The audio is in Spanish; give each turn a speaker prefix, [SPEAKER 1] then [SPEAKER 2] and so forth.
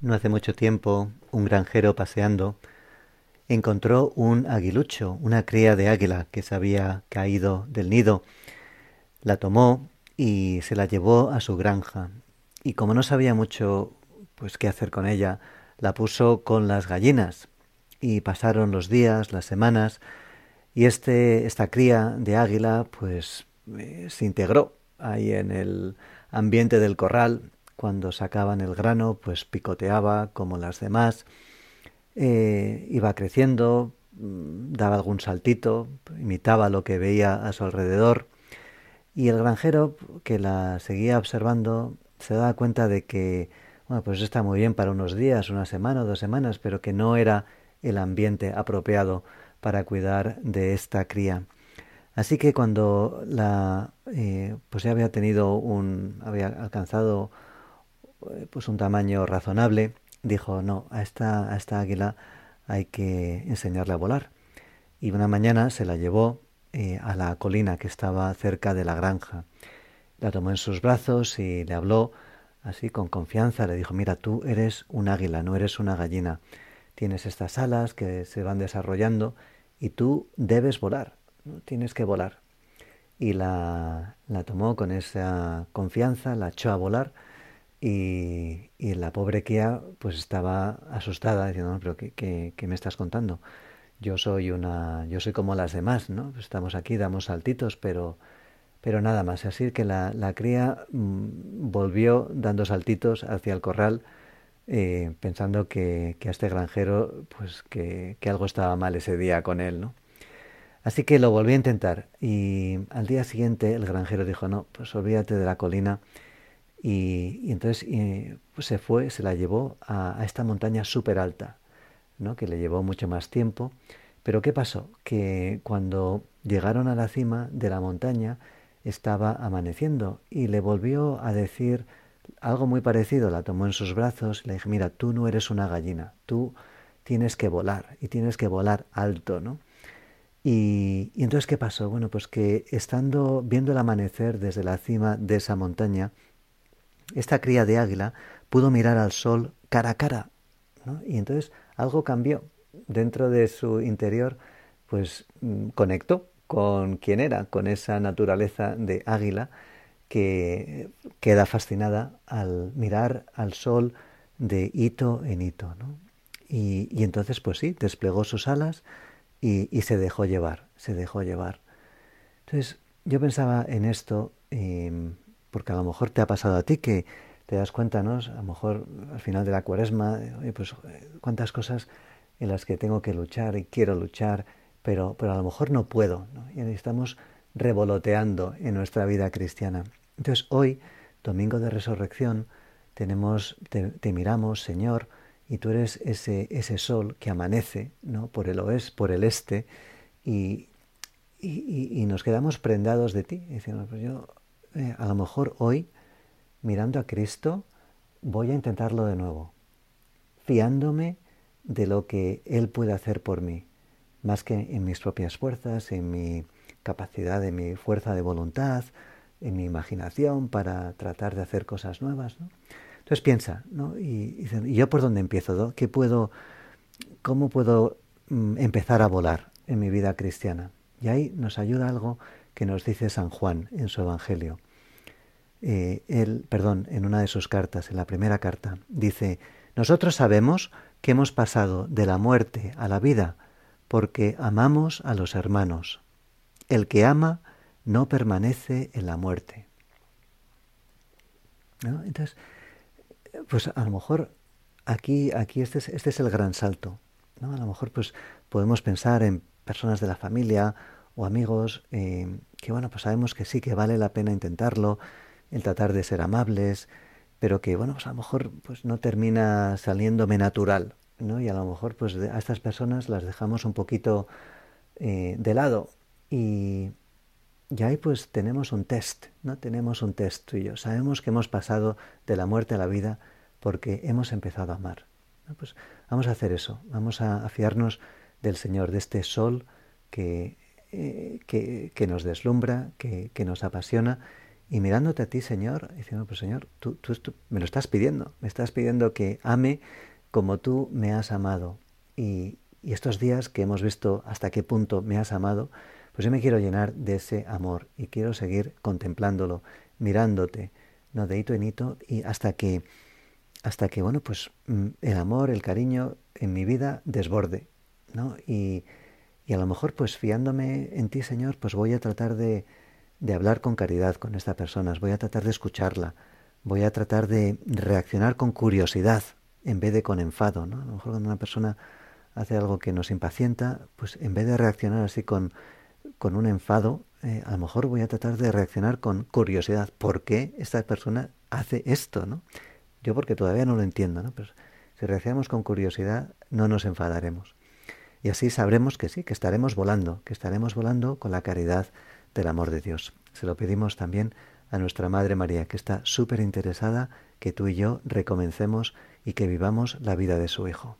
[SPEAKER 1] No hace mucho tiempo, un granjero paseando encontró un aguilucho, una cría de águila que se había caído del nido. La tomó y se la llevó a su granja. Y como no sabía mucho pues qué hacer con ella, la puso con las gallinas. Y pasaron los días, las semanas, y este, esta cría de águila pues eh, se integró ahí en el ambiente del corral. Cuando sacaban el grano, pues picoteaba como las demás eh, iba creciendo, mm, daba algún saltito, imitaba lo que veía a su alrededor y el granjero que la seguía observando se daba cuenta de que, bueno, pues está muy bien para unos días, una semana o dos semanas, pero que no era el ambiente apropiado para cuidar de esta cría. Así que cuando la, eh, pues ya había tenido un, había alcanzado pues un tamaño razonable, dijo, no, a esta, a esta águila hay que enseñarle a volar. Y una mañana se la llevó eh, a la colina que estaba cerca de la granja. La tomó en sus brazos y le habló así con confianza. Le dijo, mira, tú eres un águila, no eres una gallina. Tienes estas alas que se van desarrollando y tú debes volar, tienes que volar. Y la, la tomó con esa confianza, la echó a volar y, la pobre Kia pues estaba asustada diciendo, no, pero ¿qué, me estás contando? Yo soy una, yo soy como las demás, ¿no? Estamos aquí, damos saltitos, pero, pero nada más. Así que la, la cría mm, volvió dando saltitos hacia el corral, eh, pensando que, que, a este granjero, pues que, que algo estaba mal ese día con él, ¿no? Así que lo volví a intentar y al día siguiente el granjero dijo, no, pues olvídate de la colina y, entonces pues se fue, se la llevó a, esta montaña súper alta, ¿no? que le llevó mucho más tiempo. Pero ¿qué pasó? Que cuando llegaron a la cima de la montaña estaba amaneciendo y le volvió a decir algo muy parecido. La tomó en sus brazos y le dije, mira, tú no eres una gallina, tú tienes que volar y tienes que volar alto, ¿no? Y, y entonces, ¿qué pasó? Bueno, pues que estando viendo el amanecer desde la cima de esa montaña, esta cría de águila pudo mirar al sol cara a cara. Y entonces algo cambió dentro de su interior, pues mm, conectó con quién era, con esa naturaleza de águila que queda fascinada al mirar al sol de hito en hito. Y, entonces, pues sí, desplegó sus alas y, se dejó llevar, se dejó llevar. Entonces, yo pensaba en esto em, porque a lo mejor te ha pasado a ti que te das cuenta, ¿no? A lo mejor al final de la cuaresma, pues cuántas cosas en las que tengo que luchar y quiero luchar, pero, pero a lo mejor no puedo, ¿no? Y estamos revoloteando en nuestra vida cristiana. Entonces hoy, domingo de resurrección, tenemos, te, miramos, Señor, y tú eres ese, ese sol que amanece, ¿no? Por el oeste, por el este, y, y, y nos quedamos prendados de ti. Y decimos, pues yo eh, a lo mejor hoy, mirando a Cristo, voy a intentarlo de nuevo, fiándome de lo que Él puede hacer por mí, más que en mis propias fuerzas, en mi capacidad, en mi fuerza de voluntad, en mi imaginación para tratar de hacer cosas nuevas. Entonces piensa, ¿no? Y, y, yo por dónde empiezo? ¿Qué puedo, ¿Cómo puedo mm, empezar a volar en mi vida cristiana? Y ahí nos ayuda algo que nos dice San Juan en su Evangelio. Eh, él, perdón, en una de sus cartas, en la primera carta, dice, nosotros sabemos que hemos pasado de la muerte a la vida porque amamos a los hermanos. El que ama no permanece en la muerte. Entonces, pues a lo mejor aquí, aquí este, es, este es el gran salto. ¿no? A lo mejor pues podemos pensar en personas de la familia o amigos eh, que bueno, pues sabemos que sí, que vale la pena intentarlo, el tratar de ser amables, pero que bueno, pues a lo mejor pues no termina saliéndome natural, ¿no? Y a lo mejor pues a estas personas las dejamos un poquito eh, de lado y, y ahí pues tenemos un test, ¿no? Tenemos un test tú y yo. Sabemos que hemos pasado de la muerte a la vida porque hemos empezado a amar. Pues vamos a hacer eso, vamos a, a fiarnos del Señor, de este sol que eh, que, nos deslumbra, que, nos apasiona y mirándote a ti, Señor, diciendo, pues Señor, tú, tú, me lo estás pidiendo, me estás pidiendo que ame como tú me has amado. Y, y estos días que hemos visto hasta qué punto me has amado, pues yo me quiero llenar de ese amor y quiero seguir contemplándolo, mirándote, no de hito en hito, y hasta que, hasta que, bueno, pues mm, el amor, el cariño en mi vida desborde, ¿no? Y, y a lo mejor, pues fiándome en ti, Señor, pues voy a tratar de, de hablar con caridad con esta persona, voy a tratar de escucharla, voy a tratar de reaccionar con curiosidad en vez de con enfado, ¿no? A lo mejor cuando una persona hace algo que nos impacienta, pues en vez de reaccionar así con, con un enfado, eh, a lo mejor voy a tratar de reaccionar con curiosidad. ¿Por qué esta persona hace esto? ¿no? Yo porque todavía no lo entiendo, ¿no? Pero si reaccionamos con curiosidad, no nos enfadaremos. Y así sabremos que sí, que estaremos volando, que estaremos volando con la caridad del amor de Dios. Se lo pedimos también a nuestra Madre María, que está súper interesada que tú y yo recomencemos y que vivamos la vida de su Hijo.